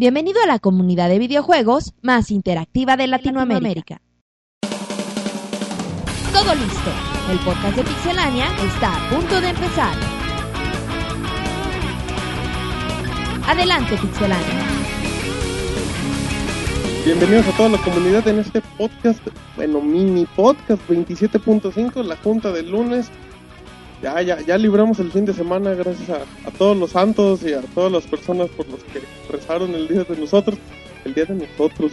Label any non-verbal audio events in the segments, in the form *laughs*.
Bienvenido a la comunidad de videojuegos más interactiva de Latinoamérica. Todo listo. El podcast de Pixelania está a punto de empezar. Adelante, Pixelania. Bienvenidos a toda la comunidad en este podcast, bueno, mini podcast 27.5, la junta del lunes. Ya, ya, ya libramos el fin de semana gracias a, a todos los santos y a todas las personas por los que rezaron el día de nosotros, el día de nosotros.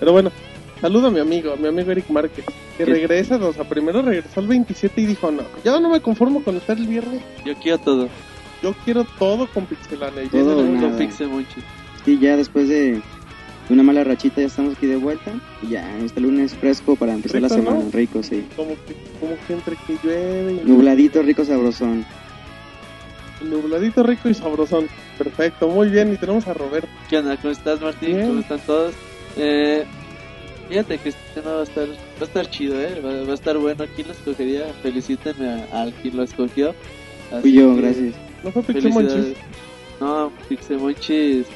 Pero bueno, saludo a mi amigo, a mi amigo Eric Márquez, que regresa, o sea, primero regresó el 27 y dijo, no, yo no me conformo con estar el viernes, Yo quiero todo. yo quiero todo con Pixelania. Y Todo nada. Con Pixel Monchi. Sí, ya después de de una mala rachita ya estamos aquí de vuelta. Y ya, este lunes fresco para empezar la semana. Rico, sí. como que, como que entre que llueve y Nubladito, rico, sabrosón. nubladito rico y sabrosón. Perfecto, muy bien. Y tenemos a Roberto. ¿Qué onda? ¿Cómo estás, Martín? Bien. ¿Cómo están todos? Eh, fíjate que este tema va a estar, va a estar chido, ¿eh? Va, va a estar bueno. ¿Quién lo escogería? Felicítenme al quien lo escogió. Así Fui yo, que, gracias. No fue Pixemonchis. No, Pixemonchis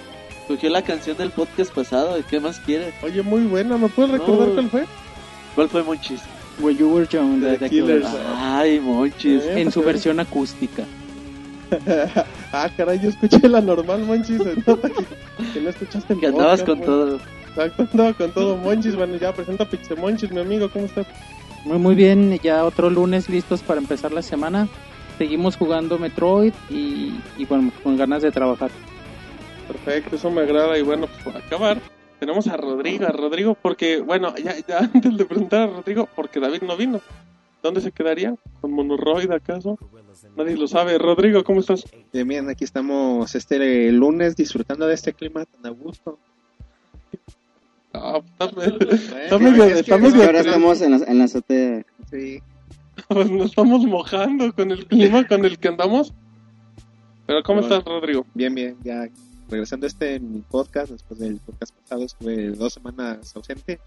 escogió la canción del podcast pasado. ¿Qué más quiere? Oye, muy buena. ¿Me puedes recordar No. cuál fue? ¿Cuál fue Monchis? Where You Were Young de The The Killers. Killers, Ay, Monchis. Eh, en su porque- versión acústica. *laughs* ah, caray, yo escuché la normal, Monchis. Nota que, que no escuchaste Que andabas podcast, con güey. todo. Exacto, andaba con todo. Monchis, bueno, ya presenta Pixemonchis, mi amigo. ¿Cómo estás? Muy, muy bien, ya otro lunes listos para empezar la semana. Seguimos jugando Metroid y, y bueno, con ganas de trabajar. Perfecto, eso me agrada. Y bueno, pues para acabar, tenemos a Rodrigo. A Rodrigo, porque, bueno, ya, ya *laughs* antes de presentar a Rodrigo, porque David no vino. ¿Dónde se quedaría? ¿Con Monoroid acaso? Nadie lo sabe. Rodrigo, ¿cómo estás? Bien, bien, aquí estamos este lunes disfrutando de este clima tan a gusto. Ah, está, medio, está medio Ahora estamos en la, en la azotea. Sí, Pues *laughs* nos estamos mojando con el clima con el que andamos. Pero ¿cómo Pero- estás, Rodrigo? bien, bien, ya regresando a este mi podcast, después del podcast pasado estuve dos semanas ausente.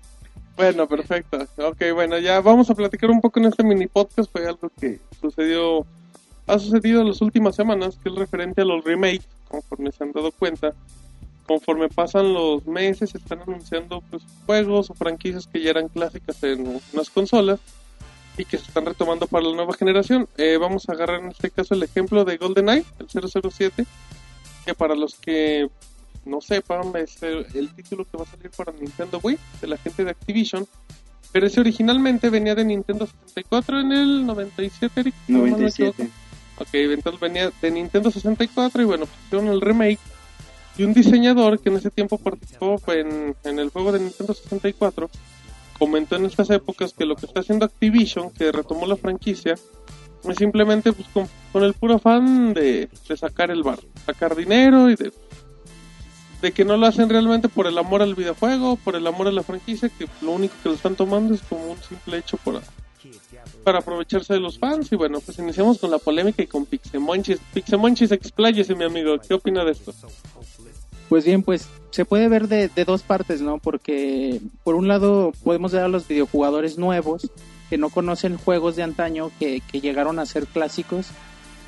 Bueno, perfecto. Ok, bueno, ya vamos a platicar un poco en este mini podcast. Fue algo que sucedió, ha sucedido en las últimas semanas, que es referente a los remakes, conforme se han dado cuenta. Conforme pasan los meses, se están anunciando pues, juegos o franquicias que ya eran clásicas en unas consolas y que se están retomando para la nueva generación. Eh, vamos a agarrar en este caso el ejemplo de GoldenEye, el 007, que para los que no sepan, es el, el título que va a salir para Nintendo Wii, de la gente de Activision. Pero ese originalmente venía de Nintendo 64 en el 97, Eric. si no mal me equivoco. 97. Ok, entonces venía de Nintendo 64 y bueno, pusieron el remake. Y un diseñador que en ese tiempo participó en, en el juego de Nintendo 64 comentó en estas épocas que lo que está haciendo Activision, que retomó la franquicia, simplemente pues, con, con el puro afán de, de sacar el bar, sacar dinero y de, que no lo hacen realmente por el amor al videojuego, por el amor a la franquicia, que lo único que lo están tomando es como un simple hecho por, para aprovecharse de los fans. Y bueno, pues iniciamos con la polémica y con Pixemonchis. Pixemonchis, expláyese, mi amigo. ¿Qué opina de esto? Pues bien, pues se puede ver de, de dos partes, ¿no? Porque por un lado podemos ver a los videojugadores nuevos que no conocen juegos de antaño que, que llegaron a ser clásicos,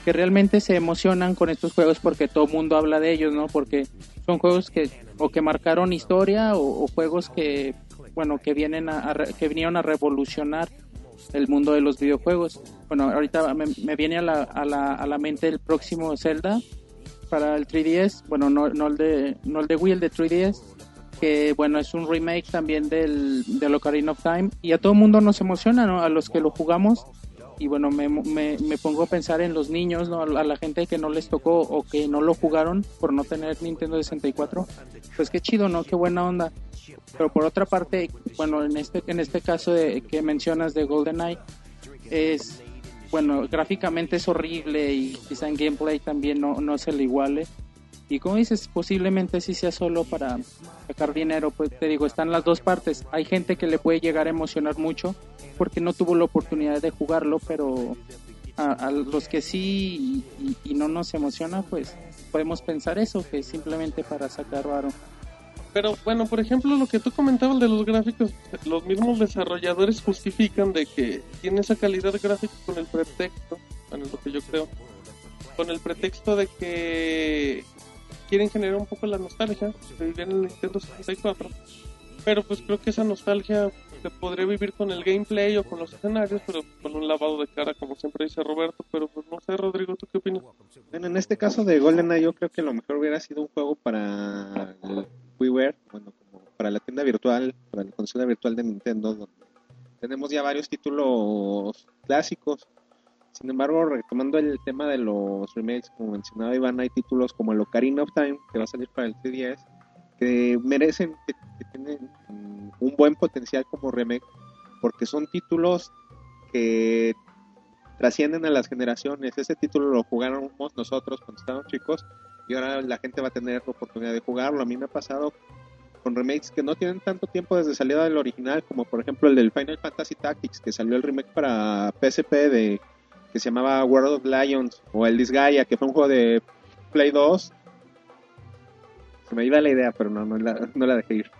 que realmente se emocionan con estos juegos porque todo el mundo habla de ellos, ¿no? Porque son juegos que o que marcaron historia o, juegos que, bueno, que vienen a, que vinieron a revolucionar el mundo de los videojuegos. Bueno, ahorita me, me viene a la, a, la, a la mente el próximo Zelda para el 3DS, bueno, no, no el de no el de Wii, el de 3DS, que bueno, es un remake también del, del Ocarina of Time y a todo el mundo nos emociona, ¿no? A los que lo jugamos y bueno, me, me, me pongo a pensar en los niños, ¿no? A la gente que no les tocó o que no lo jugaron por no tener Nintendo 64, pues qué chido, ¿no? Qué buena onda. Pero por otra parte, bueno, en este en este caso de, que mencionas de GoldenEye es bueno, gráficamente es horrible y quizá en gameplay también no, no se le iguale. Y como dices, posiblemente sí sea solo para sacar dinero, pues te digo, están las dos partes. Hay gente que le puede llegar a emocionar mucho porque no tuvo la oportunidad de jugarlo, pero a, los que sí y, y- no nos emociona, pues podemos pensar eso, que es simplemente para sacar varo. Pero bueno, por ejemplo, lo que tú comentabas de los gráficos, los mismos desarrolladores justifican de que tiene esa calidad gráfica con el pretexto, bueno, lo que yo creo, con el pretexto de que quieren generar un poco la nostalgia de vivir en el Nintendo 64. Pero pues creo que esa nostalgia se podría vivir con el gameplay o con los escenarios, pero con un lavado de cara, como siempre dice Roberto. Pero pues no sé, Rodrigo, ¿tú qué opinas? Bueno, en este caso de GoldenEye yo creo que lo mejor hubiera sido un juego para el WiiWare, bueno, como para la tienda virtual, para la consola virtual de Nintendo, donde tenemos ya varios títulos clásicos. Sin embargo, retomando el tema de los remakes, como mencionaba Iván, hay títulos como el Ocarina of Time, que va a salir para el 3DS, que merecen, que, tienen un buen potencial como remake, porque son títulos que trascienden a las generaciones. Ese título lo jugamos nosotros cuando estábamos chicos y ahora la gente va a tener la oportunidad de jugarlo. A mí me ha pasado con remakes que no tienen tanto tiempo desde salida del original, como por ejemplo el del Final Fantasy Tactics, que salió el remake para PSP de que se llamaba World of Lions, o el Disgaea, que fue un juego de Play 2. Se me iba la idea, pero no, no, la, dejé ir.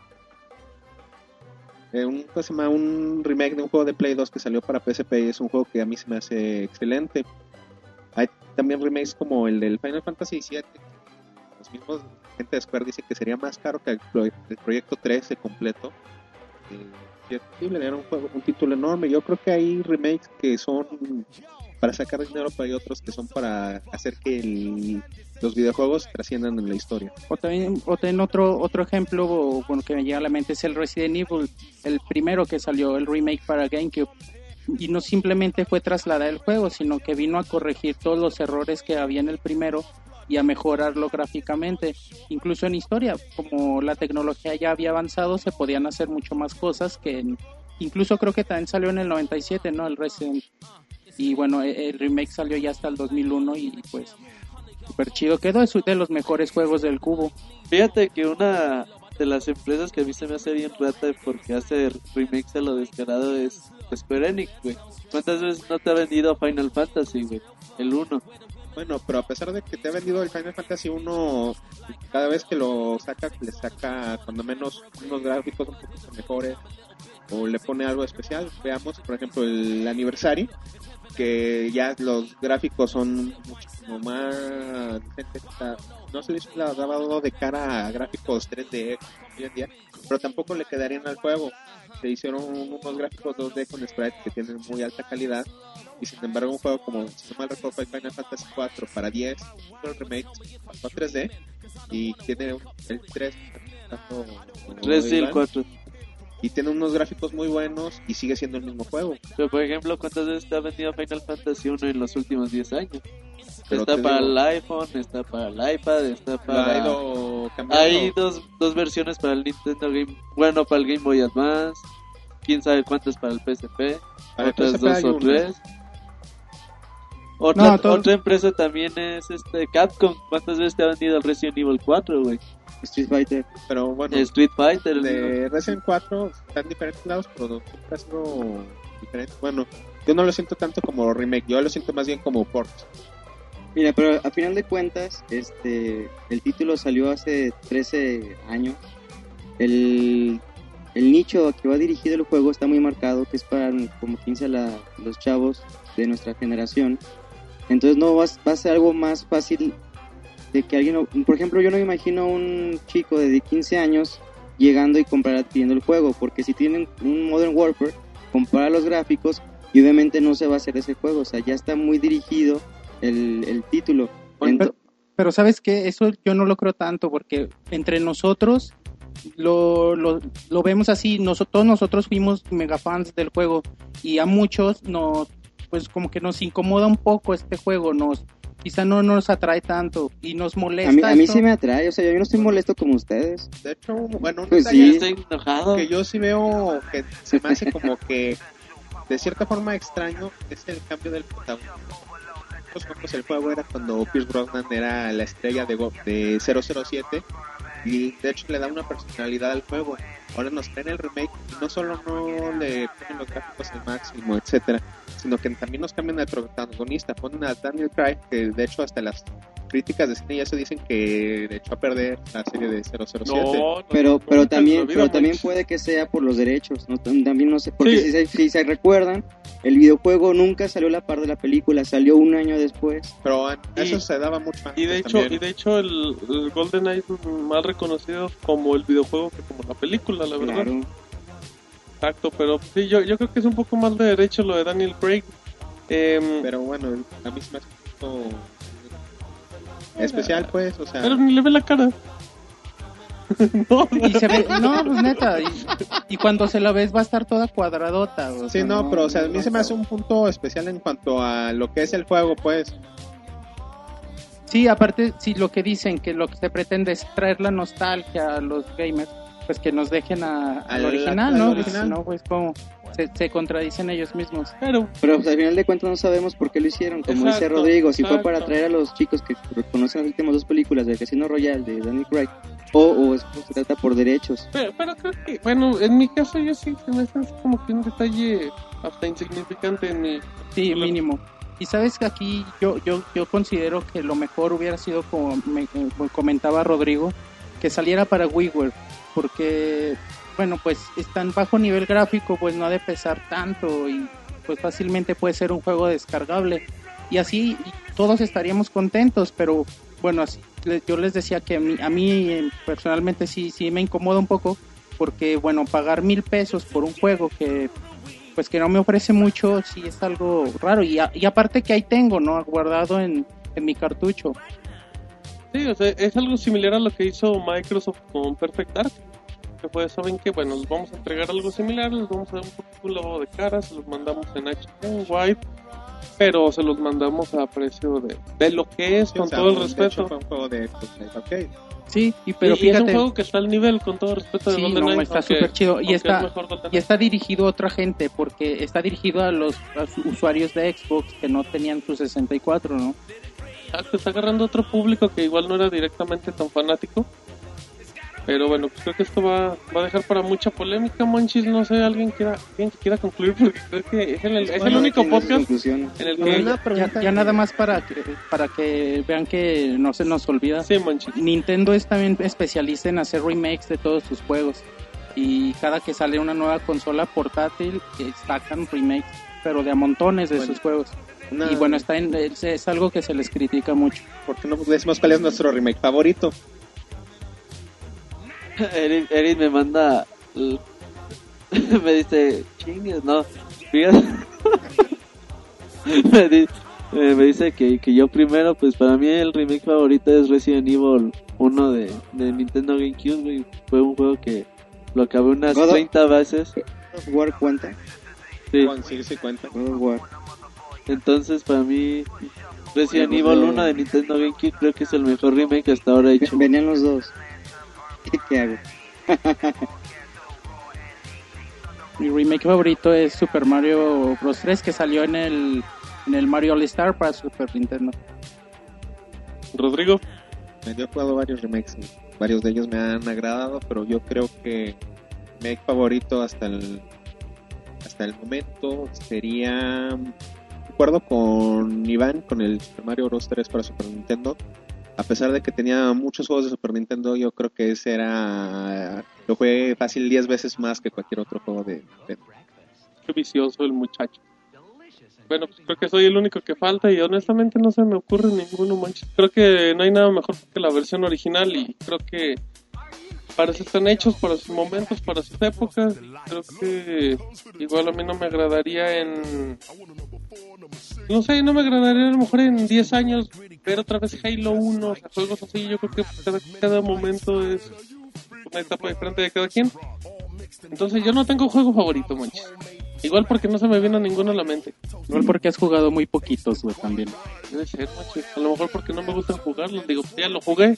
Eh, un, ¿cómo se llama? un remake de un juego de Play 2 que salió para PSP y es un juego que a mí se me hace excelente. Hay también remakes como el del Final Fantasy VII. Los mismos gente de Square dice que sería más caro que el, pro- el proyecto 13 completo. Eh, era un juego, un título enorme. Yo creo que hay remakes que son para sacar dinero, pero hay otros que son para hacer que los videojuegos trasciendan en la historia. O también, o también otro, otro ejemplo bueno, que me llega a la mente es el Resident Evil, el primero que salió, el remake para GameCube. Y no simplemente fue trasladar el juego, sino que vino a corregir todos los errores que había en el primero y a mejorarlo gráficamente. Incluso en historia, como la tecnología ya había avanzado, se podían hacer mucho más cosas que en- incluso creo que también salió en el 97, ¿no? El Resident. Y bueno, e- el remake salió ya hasta el 2001 y pues súper chido quedó. Es de los mejores juegos del cubo. Fíjate que una de las empresas que a mí se me hace bien rata porque hace remakes a lo descarado es Square Enix, güey. ¿Cuántas veces no te ha vendido Final Fantasy, güey? El 1. Bueno, pero a pesar de que te ha vendido el Final Fantasy 1, cada vez que lo saca, le saca cuando menos unos gráficos un poquito mejores o le pone algo especial. Veamos, por ejemplo, el aniversario, que ya los gráficos son muchísimo más No se le hizo el lavado de cara a gráficos 3D hoy en día, pero tampoco le quedarían al juego. Se hicieron unos gráficos 2D con sprites que tienen muy alta calidad y sin embargo un juego como si no mal recuerdo Final Fantasy 4 para 10 el remake pasó a 3D y tiene un- el 3 tanto como 3 y el Iván, 4. Y tiene unos gráficos muy buenos y sigue siendo el mismo juego Pero por ejemplo, ¿cuántas veces te ha vendido Final Fantasy 1 en los últimos 10 años? Pero está para digo- el iPhone, está para el iPad, está para... ha ido Hay dos, dos versiones para el Nintendo Game... Bueno, para el Game Boy Advance. Quién sabe cuántas para el PSP. Otras dos o una. Otra, No, todo- otra empresa también es este Capcom. ¿Cuántas veces te ha vendido el Resident Evil 4, güey? Street Fighter. pero bueno Street Fighter. de Resident 4 están en diferentes lados pero sido diferente bueno yo no lo siento tanto como remake yo lo siento más bien como port Mira, pero a final de cuentas, este, el título salió hace 13 años. El, el nicho a que va dirigido el juego está muy marcado, que es para, como 15 la, los chavos de nuestra generación. Entonces no va, a- va a ser algo más fácil de que alguien, por ejemplo, yo no me imagino un chico de 15 años llegando y comprar adquiriendo el juego, porque si tienen un Modern Warfare, compara los gráficos y obviamente no se va a hacer ese juego, o sea, ya está muy dirigido el, el título. Ento- Pero sabes que eso yo no lo creo tanto porque entre nosotros lo, lo, lo vemos así, nosotros, todos nosotros fuimos mega fans del juego y a muchos nos, pues como que nos incomoda un poco este juego, nos quizá no nos atrae tanto y nos molesta. a mí, a mí sí me atrae, o sea, yo no estoy molesto como ustedes. de hecho bueno un Pues sí. Estoy enojado. que yo sí veo que se me hace *laughs* como que de cierta forma extraño es el cambio del protagonista. Nosotros cuando el juego era cuando Pierce Brosnan era la estrella de, de 007 y de hecho le da una personalidad al juego. Ahora nos traen el remake y no solo no le ponen los gráficos al máximo, etcétera, sino que también nos cambian al protagonista. Ponen a Daniel Craig, que de hecho hasta las críticas de cine ya se dicen que de echó a perder la serie de 007. No, no, Pero, pero también, pero también puede que sea por los derechos, ¿no? También no sé, porque Sí. si, se, si se recuerdan, El videojuego nunca salió a la par de la película, salió un año después. Pero Y- eso se daba mucho antes Y de hecho, también. y de hecho el, el GoldenEye es más reconocido como el videojuego que como la película, la verdad. Claro. Exacto, pero sí, yo, yo creo que es un poco más de derecho lo de Daniel Craig. Em, Pero bueno, a mí se me hace un poco especial, pues, o sea... pero ni le ve la cara. *laughs* no, Y se ve, no, pues neta, y, y cuando se la ves va a estar toda cuadradota. o Sí, sea, no, pero o sea, a mí se me hace un punto especial en cuanto a lo que es el juego, pues. Sí, aparte, sí, lo que dicen, que lo que se pretende es traer la nostalgia a los gamers, pues que nos dejen a- al Al- original, al ¿no? original. Pues, no, pues como se, se contradicen ellos mismos. pero Pero pues, al final de cuentas no sabemos por qué lo hicieron. Como dice Rodrigo, si fue para atraer a los chicos que conocen las últimas dos películas de Casino Royale de Daniel Craig, o, o es, se trata por derechos. Pero, pero creo que, bueno, en mi caso yo sí se me hace como que un detalle hasta insignificante en mi... Sí, mínimo. Y sabes que aquí yo, yo, yo considero que lo mejor hubiera sido, como me eh, comentaba Rodrigo, que saliera para WiiWare, porque, bueno, pues están bajo nivel gráfico, pues no ha de pesar tanto y pues fácilmente puede ser un juego descargable. Y así todos estaríamos contentos, pero bueno, yo les decía que a mí, a mí eh, personalmente sí, sí me incomoda un poco, porque bueno, pagar mil pesos por un juego que pues que no me ofrece mucho, sí es algo raro. Y, a- y aparte que ahí tengo, ¿no? Guardado en, mi cartucho. Sí, o sea, es algo similar a lo que hizo Microsoft con Perfect Dark. Que fue, ¿saben qué? Bueno, les vamos a entregar algo similar, les vamos a dar un poquito de cara, se los mandamos en HD, White, pero se los mandamos a precio de, de lo que es, Sí, con o sea, todo el respeto. hecho, fue un juego de Xbox Live Arcade. Sí, y pero y, y es un fíjate, juego que está al nivel, con todo el respeto de Sí, no, está aunque- súper chido. Y está- es y está dirigido a otra gente, porque está dirigido a los a usuarios de Xbox que no tenían su 64, ¿no? Exacto, está agarrando otro público que igual no era directamente tan fanático. Pero bueno, pues creo que esto va, va a dejar para mucha polémica, Monchis. No sé, alguien quiera, alguien que quiera concluir, porque creo que es el, es el único podcast en el que. Ya, pregunta ya nada más para que, para que vean que no se nos olvida. Sí, Monchis. Nintendo es también especialista en hacer remakes de todos sus juegos. Y cada que sale una nueva consola portátil, sacan remakes, pero de a montones de Bueno. sus juegos. Y bueno, está en- es, es algo que se les critica mucho. ¿Por qué no decimos cuál es nuestro remake favorito? *laughs* Eric, Eric me manda. *laughs* me dice, chingues, no. Fíjate. *laughs* me, di- eh, me dice que, que yo primero, pues para mí el remake favorito es Resident Evil 1 de, de Nintendo GameCube. güey. Fue un juego que lo acabé unas God of- 30 veces. War cuenta. Sí. Con- Sí, sí cuenta. God of War. Entonces, para mí, Resident Pues, Evil eh, 1 de Nintendo GameCube creo que es el mejor remake hasta ahora hecho. Venían los dos. ¿Qué, hago? Mi remake favorito es Super Mario Bros. 3 que salió en el, en el Mario All Star para Super Nintendo. Rodrigo. Yo he jugado varios remakes y varios de ellos me han agradado, pero yo creo que mi remake favorito hasta el hasta el momento sería de acuerdo con Iván con el Super Mario Bros 3 para Super Nintendo. A pesar de que tenía muchos juegos de Super Nintendo, yo creo que ese era lo jugué fácil 10 veces más que cualquier otro juego de. Qué vicioso el muchacho. Bueno, pues creo que soy el único que falta y honestamente no se me ocurre ninguno, manches. Creo que no hay nada mejor que la versión original y creo que para eso están hechos, para sus momentos, para sus épocas. Creo que igual a mí no me agradaría en... No sé, no me agradaría a lo mejor en 10 años ver otra vez Halo 1, o sea, juegos así. Yo creo que cada, cada momento es una etapa diferente de cada quien. Entonces yo no tengo juego favorito, manches. Igual porque no se me viene a ninguno a la mente. Igual porque has jugado muy poquitos, güey, también. Debe ser, manches. A lo mejor porque no me gusta jugarlos. Digo, pues ya lo jugué.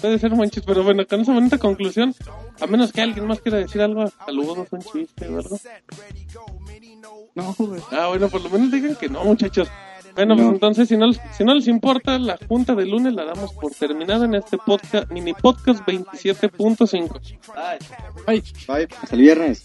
Puede ser, manches. Pero bueno, con esa bonita conclusión, a menos que alguien más quiera decir algo, saludos, son chiste, ¿verdad? No, güey. Ah, bueno, por lo menos digan que no, muchachos. Bueno, pues entonces, si no, si no les importa, la junta de lunes la damos por terminada en este podcast, mini podcast 27.5. Ay. Ay, Bye. Hasta el viernes.